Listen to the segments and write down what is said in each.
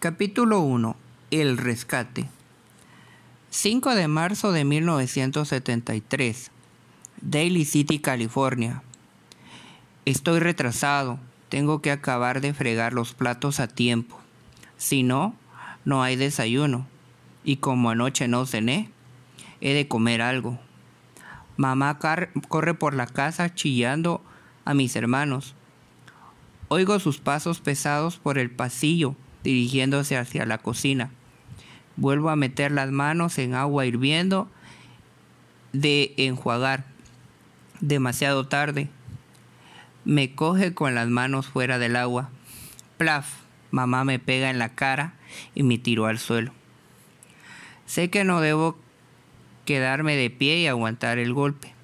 Capítulo 1. El rescate. 5 de marzo de 1973. Daly City, California. Estoy retrasado. Tengo que acabar de fregar los platos a tiempo. Si no, no hay desayuno. Y como anoche no cené, he de comer algo. Mamá corre por la casa chillando a mis hermanos. Oigo sus pasos pesados por el pasillo dirigiéndose hacia la cocina. Vuelvo a meter las manos en agua hirviendo de enjuagar. Demasiado tarde. Me coge con las manos fuera del agua. Plaf, mamá me pega en la cara y me tiró al suelo. Sé que no debo quedarme de pie y aguantar el golpe.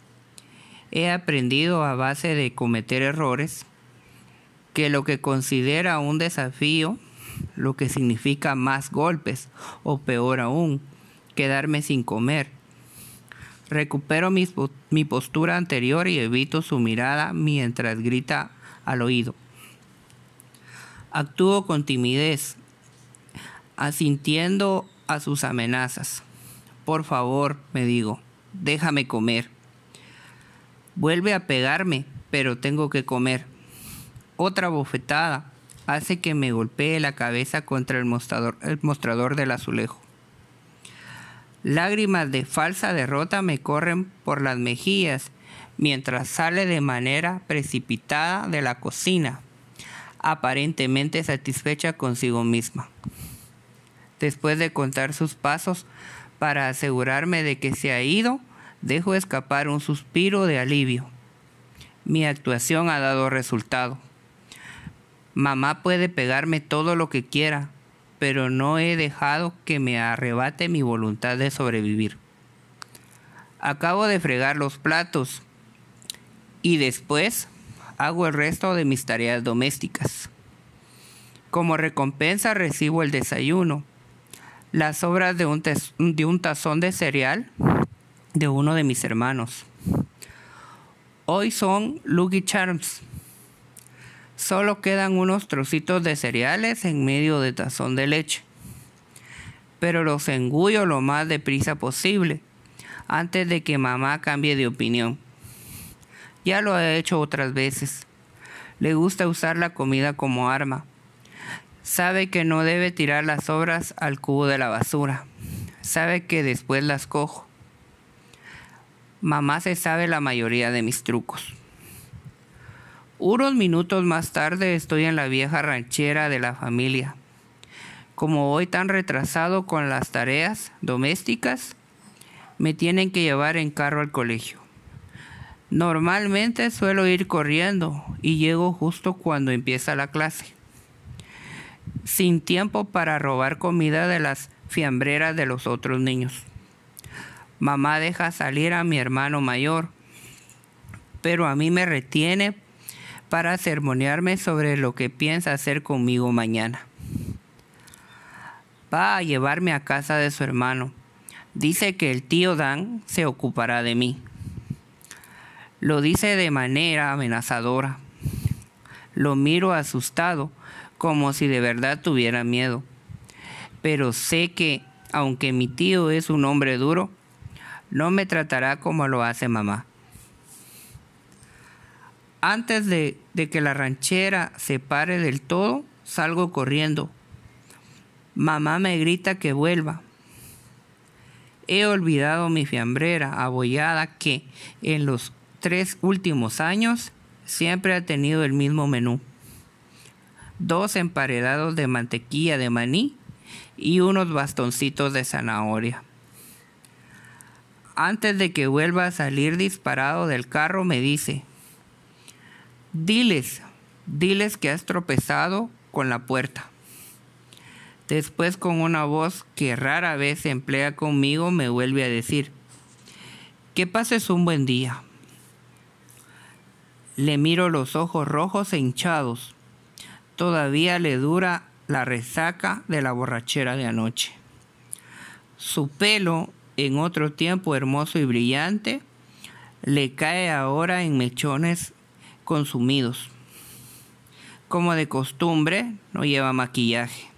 He aprendido a base de cometer errores que lo que considera un desafío lo que significa más golpes o peor aún, quedarme sin comer. Recupero mi, postura anterior y evito su mirada mientras grita al oído. Actúo con timidez, asintiendo a sus amenazas. Por favor, me digo, déjame comer. Vuelve a pegarme, pero tengo que comer. Otra bofetada hace que me golpee la cabeza contra el mostrador, el mostrador del azulejo. Lágrimas de falsa derrota me corren por las mejillas mientras sale de manera precipitada de la cocina, aparentemente satisfecha consigo misma. Después de contar sus pasos para asegurarme de que se ha ido, dejo escapar un suspiro de alivio. Mi actuación ha dado resultado. Mamá puede pegarme todo lo que quiera, pero no he dejado que me arrebate mi voluntad de sobrevivir. Acabo de fregar los platos y después hago el resto de mis tareas domésticas. Como recompensa recibo el desayuno, las sobras de un, de un tazón de cereal de uno de mis hermanos. Hoy son Lucky Charms Solo quedan unos trocitos de cereales en medio de tazón de leche. Pero los engullo lo más deprisa posible, antes de que mamá cambie de opinión. Ya lo ha hecho otras veces. Le gusta usar la comida como arma. Sabe que no debe tirar las sobras al cubo de la basura. Sabe que después las cojo. Mamá se sabe la mayoría de mis trucos. Unos minutos más tarde estoy en la vieja ranchera de la familia. Como voy tan retrasado con las tareas domésticas, me tienen que llevar en carro al colegio. Normalmente suelo ir corriendo y llego justo cuando empieza la clase. Sin tiempo para robar comida de las fiambreras de los otros niños. Mamá deja salir a mi hermano mayor, pero a mí me retiene para sermonearme sobre lo que piensa hacer conmigo mañana. Va a llevarme a casa de su hermano. Dice que el tío Dan se ocupará de mí. Lo dice de manera amenazadora. Lo miro asustado, como si de verdad tuviera miedo. Pero sé que, aunque mi tío es un hombre duro, no me tratará como lo hace mamá. Antes de, que la ranchera se pare del todo, salgo corriendo. Mamá me grita que vuelva. He olvidado mi fiambrera abollada que en los tres últimos años siempre ha tenido el mismo menú. Dos emparedados de mantequilla de maní y unos bastoncitos de zanahoria. Antes de que vuelva a salir disparado del carro me dice, Diles, diles que has tropezado con la puerta. Después con una voz que rara vez emplea conmigo me vuelve a decir, que pases un buen día. Le miro los ojos rojos e hinchados. Todavía le dura la resaca de la borrachera de anoche. Su pelo, en otro tiempo hermoso y brillante, le cae ahora en mechones consumidos. Como de costumbre, no lleva maquillaje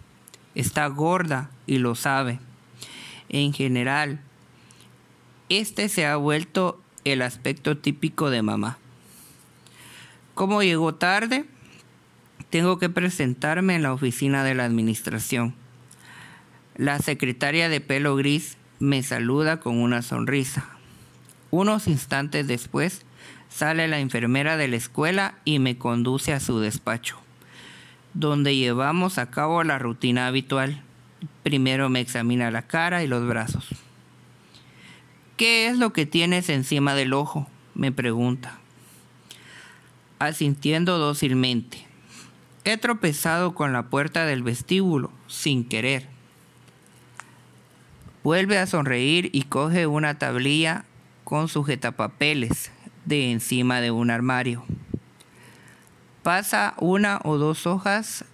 está gorda y lo sabe. En general, este se ha vuelto el aspecto típico de mamá. Como llegó tarde, tengo que presentarme en la oficina de la administración. La secretaria de pelo gris me saluda con una sonrisa. Unos instantes después sale la enfermera de la escuela y me conduce a su despacho, donde llevamos a cabo la rutina habitual. Primero me examina la cara y los brazos. ¿Qué es lo que tienes encima del ojo? me pregunta. Asintiendo dócilmente. He tropezado con la puerta del vestíbulo, sin querer. Vuelve a sonreír y coge una tablilla con sujetapapeles de encima de un armario. Pasa una o dos hojas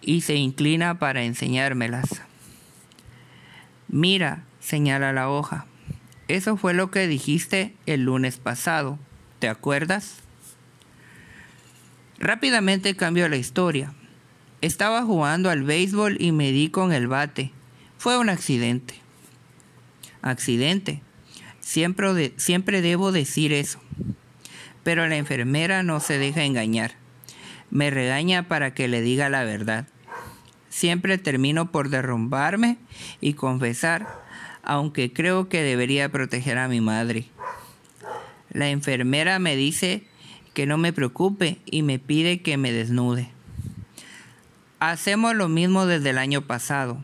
y se inclina para enseñármelas. Mira, señala la hoja. Eso fue lo que dijiste el lunes pasado. ¿Te acuerdas? Rápidamente cambio la historia. Estaba jugando al béisbol y me di con el bate. Fue un accidente. Accidente. Siempre, siempre debo decir eso. Pero la enfermera no se deja engañar. Me regaña para que le diga la verdad. Siempre termino por derrumbarme y confesar, aunque creo que debería proteger a mi madre. La enfermera me dice que no me preocupe y me pide que me desnude. Hacemos lo mismo desde el año pasado,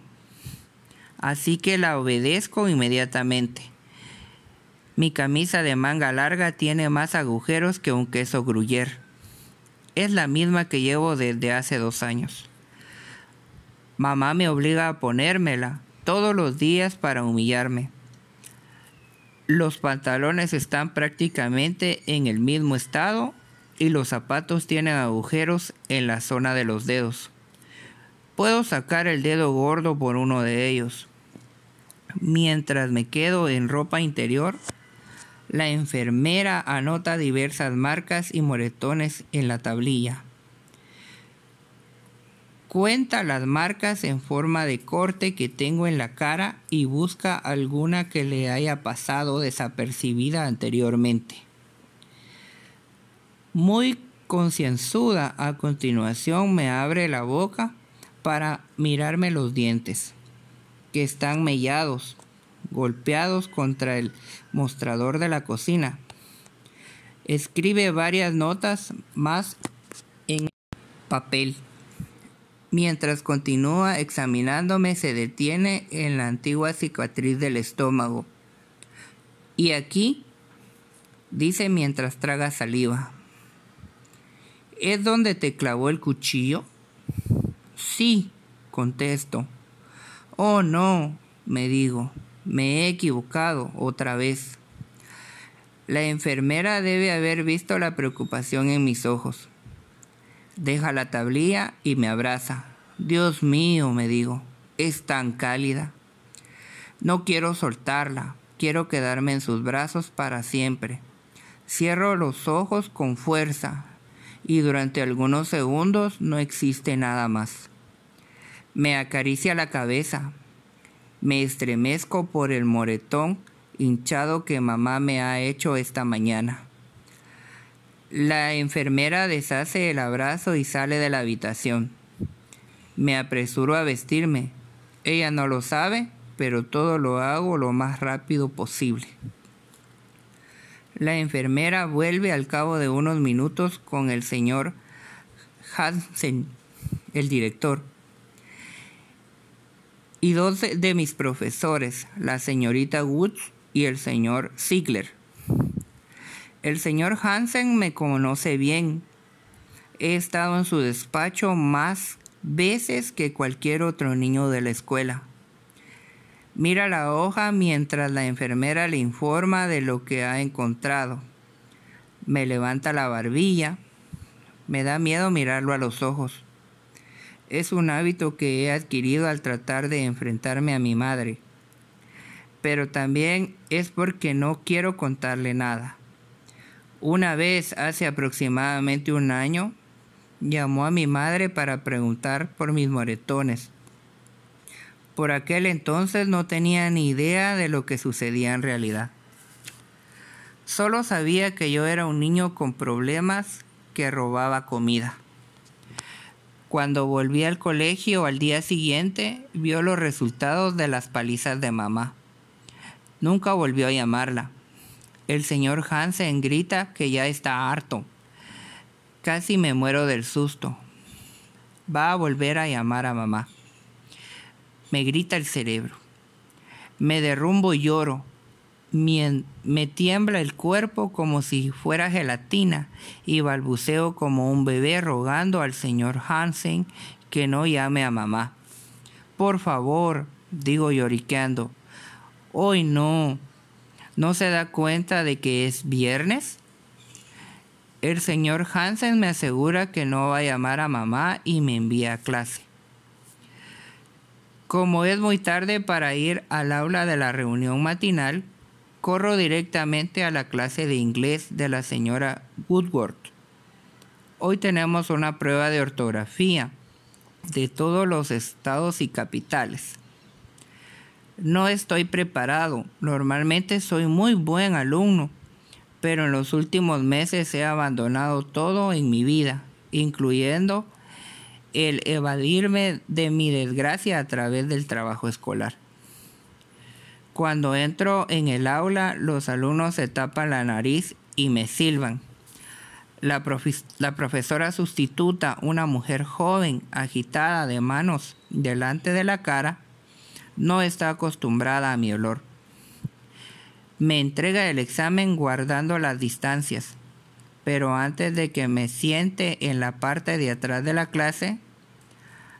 así que la obedezco inmediatamente. Mi camisa de manga larga tiene más agujeros que un queso gruyer. Es la misma que llevo desde hace dos años. Mamá me obliga a ponérmela todos los días para humillarme. Los pantalones están prácticamente en el mismo estado y los zapatos tienen agujeros en la zona de los dedos. Puedo sacar el dedo gordo por uno de ellos. Mientras me quedo en ropa interior, la enfermera anota diversas marcas y moretones en la tablilla. Cuenta las marcas en forma de corte que tengo en la cara y busca alguna que le haya pasado desapercibida anteriormente. Muy concienzuda, a continuación me abre la boca para mirarme los dientes, que están mellados golpeados contra el mostrador de la cocina. Escribe varias notas más en papel. Mientras continúa examinándome, se detiene en la antigua cicatriz del estómago. Y aquí, dice mientras traga saliva. ¿Es donde te clavó el cuchillo? Sí, contesto. Oh, no, me digo. Me he equivocado otra vez. La enfermera debe haber visto la preocupación en mis ojos. Deja la tablilla y me abraza. Dios mío, me digo, es tan cálida. No quiero soltarla, quiero quedarme en sus brazos para siempre. Cierro los ojos con fuerza y durante algunos segundos no existe nada más. Me acaricia la cabeza, me estremezco por el moretón hinchado que mamá me ha hecho esta mañana. La enfermera deshace el abrazo y sale de la habitación. Me apresuro a vestirme. Ella no lo sabe, pero todo lo hago lo más rápido posible. La enfermera vuelve al cabo de unos minutos con el señor Hansen, el director y dos de mis profesores, la señorita Woods y el señor Ziegler. El señor Hansen me conoce bien. He estado en su despacho más veces que cualquier otro niño de la escuela. Mira la hoja mientras la enfermera le informa de lo que ha encontrado. Me levanta la barbilla. Me da miedo mirarlo a los ojos es un hábito que he adquirido al tratar de enfrentarme a mi madre. Pero también es porque no quiero contarle nada. Una vez, hace aproximadamente un año, llamó a mi madre para preguntar por mis moretones. Por aquel entonces no tenía ni idea de lo que sucedía en realidad. Solo sabía que yo era un niño con problemas que robaba comida. Cuando volví al colegio al día siguiente, vio los resultados de las palizas de mamá. Nunca volvió a llamarla. El señor Hansen grita que ya está harto. Casi me muero del susto. Va a volver a llamar a mamá. Me grita el cerebro. Me derrumbo y lloro me tiembla el cuerpo como si fuera gelatina y balbuceo como un bebé rogando al señor Hansen que no llame a mamá. Por favor, digo lloriqueando. Hoy no. ¿No se da cuenta de que es viernes? El señor Hansen me asegura que no va a llamar a mamá y me envía a clase. Como es muy tarde para ir al aula de la reunión matinal, corro directamente a la clase de inglés de la señora Woodward. Hoy tenemos una prueba de ortografía de todos los estados y capitales. No estoy preparado, normalmente soy muy buen alumno, pero en los últimos meses he abandonado todo en mi vida, incluyendo el evadirme de mi desgracia a través del trabajo escolar. Cuando entro en el aula, los alumnos se tapan la nariz y me silban. La, profesora sustituta, una mujer joven, agitada de manos delante de la cara, no está acostumbrada a mi olor. Me entrega el examen guardando las distancias, pero antes de que me siente en la parte de atrás de la clase,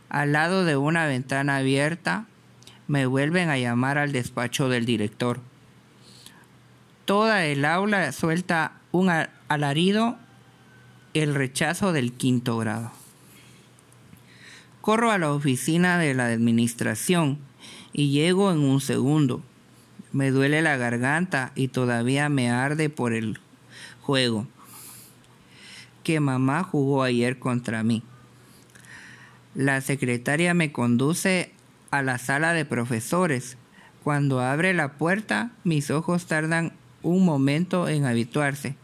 al lado de una ventana abierta, me vuelven a llamar al despacho del director. Toda el aula suelta un alarido, el rechazo del quinto grado. Corro a la oficina de la administración y llego en un segundo. Me duele la garganta y todavía me arde por el juego que mamá jugó ayer contra mí. La secretaria me conduce a la sala de profesores. Cuando abre la puerta, mis ojos tardan un momento en habituarse.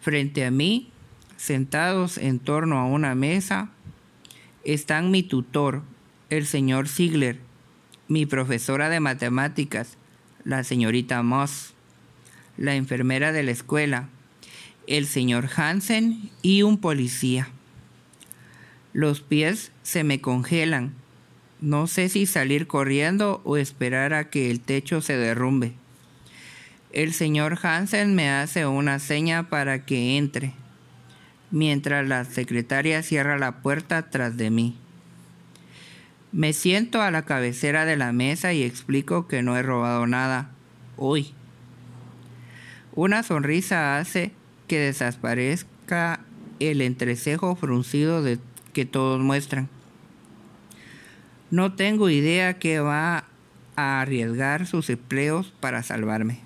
Frente a mí, sentados en torno a una mesa, están mi tutor, el señor Ziegler, mi profesora de matemáticas, la señorita Moss, la enfermera de la escuela, el señor Hansen y un policía. Los pies se me congelan no sé si salir corriendo o esperar a que el techo se derrumbe. El señor Hansen me hace una seña para que entre, mientras la secretaria cierra la puerta tras de mí. Me siento a la cabecera de la mesa y explico que no he robado nada hoy. Una sonrisa hace que desaparezca el entrecejo fruncido que todos muestran. No tengo idea que va a arriesgar sus empleos para salvarme.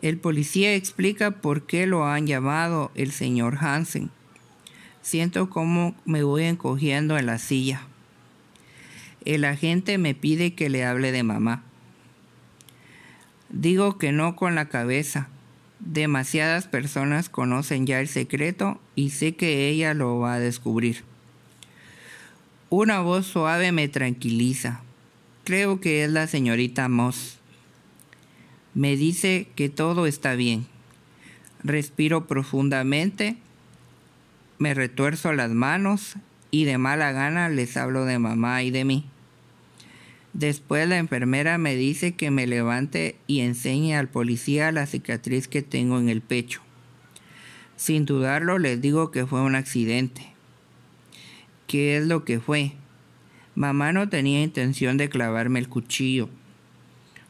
El policía explica por qué lo han llamado el señor Hansen. Siento cómo me voy encogiendo en la silla. El agente me pide que le hable de mamá. Digo que no con la cabeza. Demasiadas personas conocen ya el secreto y sé que ella lo va a descubrir. Una voz suave me tranquiliza. Creo que es la señorita Moss. Me dice que todo está bien. Respiro profundamente, me retuerzo las manos y de mala gana les hablo de mamá y de mí. Después la enfermera me dice que me levante y enseñe al policía la cicatriz que tengo en el pecho. Sin dudarlo les digo que fue un accidente. ¿Qué es lo que fue? Mamá no tenía intención de clavarme el cuchillo.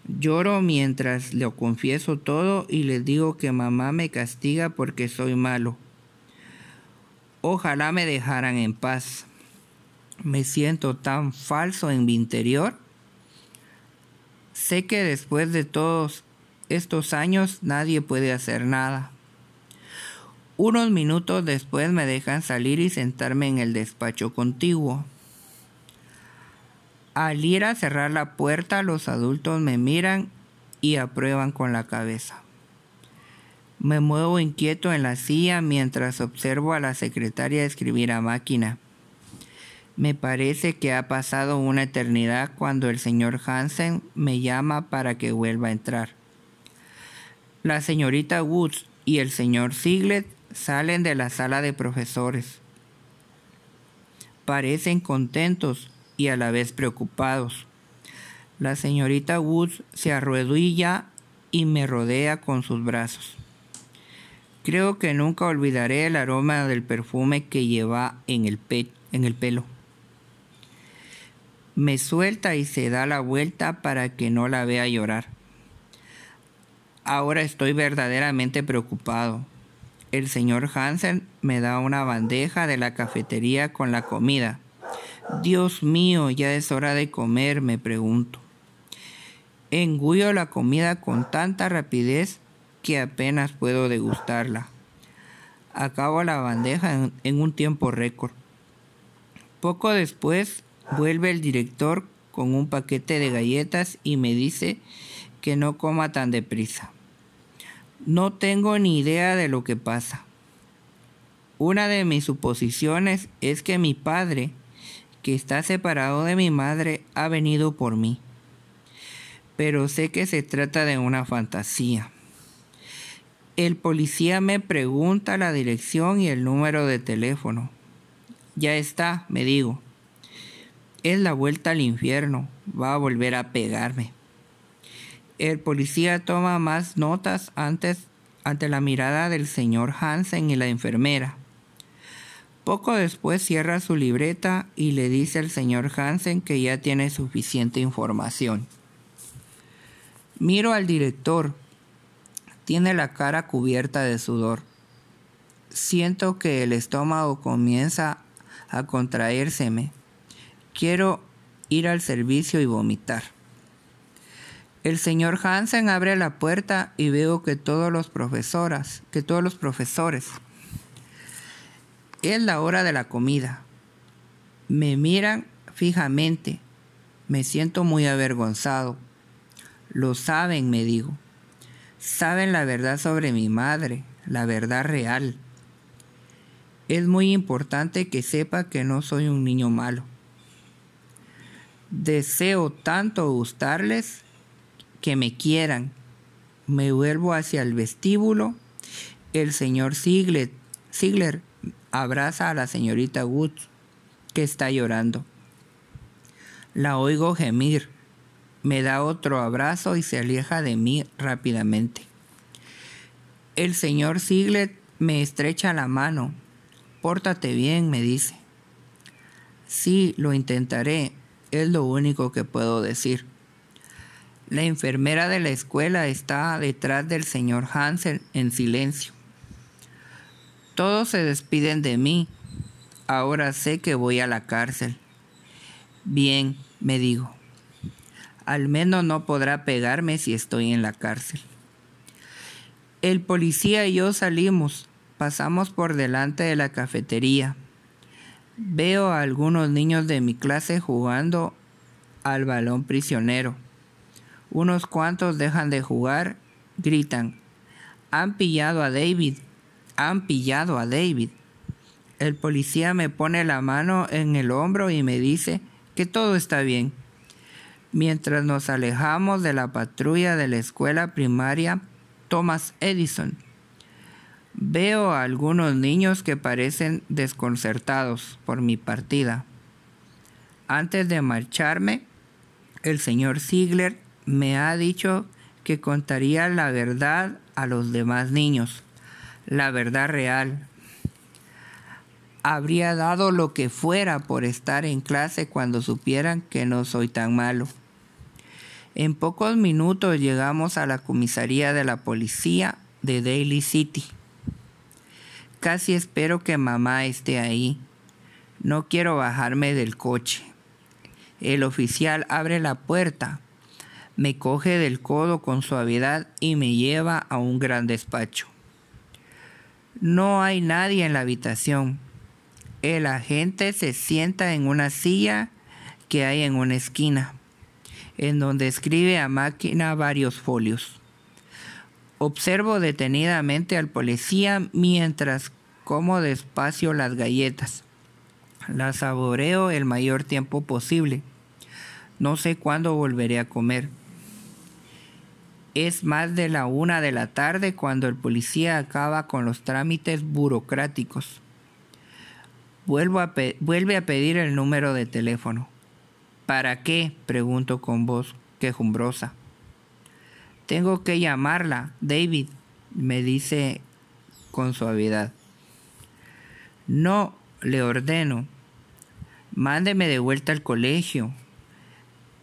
Lloro mientras le confieso todo y les digo que mamá me castiga porque soy malo. Ojalá me dejaran en paz. Me siento tan falso en mi interior. Sé que después de todos estos años nadie puede hacer nada. Unos minutos después me dejan salir y sentarme en el despacho contiguo. Al ir a cerrar la puerta, los adultos me miran y aprueban con la cabeza. Me muevo inquieto en la silla mientras observo a la secretaria escribir a máquina. Me parece que ha pasado una eternidad cuando el señor Hansen me llama para que vuelva a entrar. La señorita Woods y el señor Siglet salen de la sala de profesores. Parecen contentos y a la vez preocupados. La señorita Woods se arrodilla y me rodea con sus brazos. Creo que nunca olvidaré el aroma del perfume que lleva en el, en el pelo. Me suelta y se da la vuelta para que no la vea llorar. Ahora estoy verdaderamente preocupado. El señor Hansen me da una bandeja de la cafetería con la comida. Dios mío, ya es hora de comer, me pregunto. Engullo la comida con tanta rapidez que apenas puedo degustarla. Acabo la bandeja en, un tiempo récord. Poco después vuelve el director con un paquete de galletas y me dice que no coma tan deprisa. No tengo ni idea de lo que pasa. Una de mis suposiciones es que mi padre, que está separado de mi madre, ha venido por mí. Pero sé que se trata de una fantasía. El policía me pregunta la dirección y el número de teléfono. Ya está, me digo. Es la vuelta al infierno. Va a volver a pegarme. El policía toma más notas antes ante la mirada del señor Hansen y la enfermera. Poco después cierra su libreta y le dice al señor Hansen que ya tiene suficiente información. Miro al director tiene la cara cubierta de sudor. Siento que el estómago comienza a contraérseme. Quiero ir al servicio y vomitar. El señor Hansen abre la puerta y veo que todos los profesoras, que todos los profesores. Es la hora de la comida. Me miran fijamente. Me siento muy avergonzado. Lo saben, me digo saben la verdad sobre mi madre, la verdad real. Es muy importante que sepa que no soy un niño malo. Deseo tanto gustarles que me quieran. Me vuelvo hacia el vestíbulo. El señor Ziegler, Ziegler abraza a la señorita Woods, que está llorando. La oigo gemir me da otro abrazo y se aleja de mí rápidamente. El señor Siglet me estrecha la mano. Pórtate bien, me dice. Sí, lo intentaré, es lo único que puedo decir. La enfermera de la escuela está detrás del señor Hansel en silencio. Todos se despiden de mí. Ahora sé que voy a la cárcel. Bien, me digo. Al menos no podrá pegarme si estoy en la cárcel. El policía y yo salimos, pasamos por delante de la cafetería. Veo a algunos niños de mi clase jugando al balón prisionero. Unos cuantos dejan de jugar, gritan, han pillado a David, han pillado a David. El policía me pone la mano en el hombro y me dice que todo está bien. Mientras nos alejamos de la patrulla de la escuela primaria Thomas Edison, veo a algunos niños que parecen desconcertados por mi partida. Antes de marcharme, el señor Ziegler me ha dicho que contaría la verdad a los demás niños, la verdad real. Habría dado lo que fuera por estar en clase cuando supieran que no soy tan malo. En pocos minutos llegamos a la comisaría de la policía de Daly City. Casi espero que mamá esté ahí. No quiero bajarme del coche. El oficial abre la puerta, me coge del codo con suavidad y me lleva a un gran despacho. No hay nadie en la habitación. El agente se sienta en una silla que hay en una esquina, en donde escribe a máquina varios folios. Observo detenidamente al policía mientras como despacio las galletas. Las saboreo el mayor tiempo posible. No sé cuándo volveré a comer. Es más de la una de la tarde cuando el policía acaba con los trámites burocráticos. Vuelvo a vuelve a pedir el número de teléfono. ¿Para qué? pregunto con voz quejumbrosa. Tengo que llamarla, David, me dice con suavidad. No, le ordeno. Mándeme de vuelta al colegio.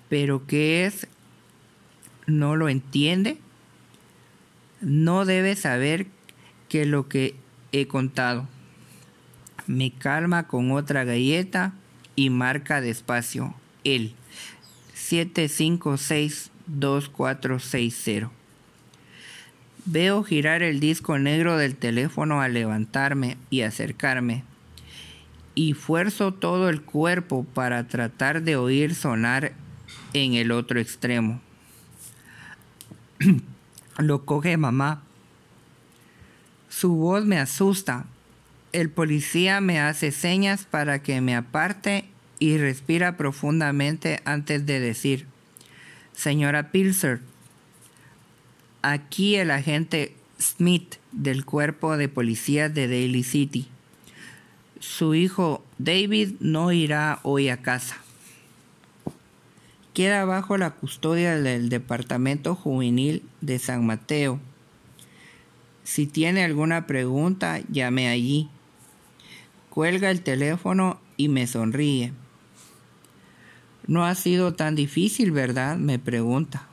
¿Pero qué es? ¿No lo entiende? No debe saber que lo que he contado. Me calma con otra galleta y marca despacio él. 7562460. Veo girar el disco negro del teléfono al levantarme y acercarme, y fuerzo todo el cuerpo para tratar de oír sonar en el otro extremo. Lo coge mamá. Su voz me asusta. El policía me hace señas para que me aparte y respira profundamente antes de decir, Señora Pilser, aquí el agente Smith del cuerpo de policía de Daly City. Su hijo David no irá hoy a casa. Queda bajo la custodia del Departamento Juvenil de San Mateo. Si tiene alguna pregunta, llame allí. Cuelga el teléfono y me sonríe. No ha sido tan difícil, ¿verdad? me pregunta.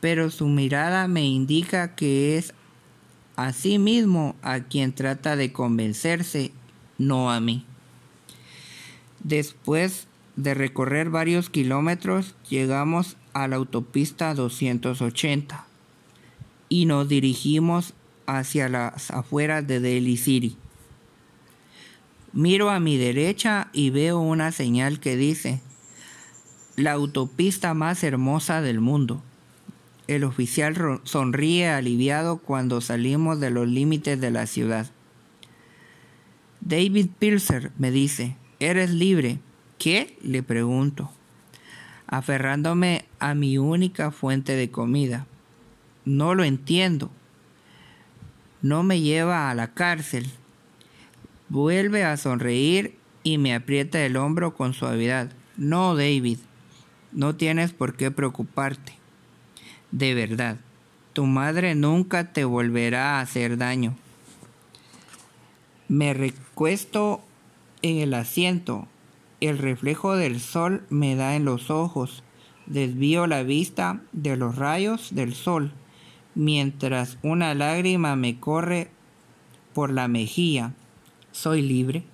Pero su mirada me indica que es a sí mismo a quien trata de convencerse, no a mí. Después de recorrer varios kilómetros, llegamos a la autopista 280 y nos dirigimos hacia las afueras de Delhi City. Miro a mi derecha y veo una señal que dice la autopista más hermosa del mundo. El oficial sonríe aliviado cuando salimos de los límites de la ciudad. David Pilser me dice, ¿eres libre? ¿Qué? le pregunto, aferrándome a mi única fuente de comida. No lo entiendo. No me lleva a la cárcel. Vuelve a sonreír y me aprieta el hombro con suavidad. No, David, no tienes por qué preocuparte. De verdad, tu madre nunca te volverá a hacer daño. Me recuesto en el asiento. El reflejo del sol me da en los ojos. Desvío la vista de los rayos del sol, mientras una lágrima me corre por la mejilla. Soy libre.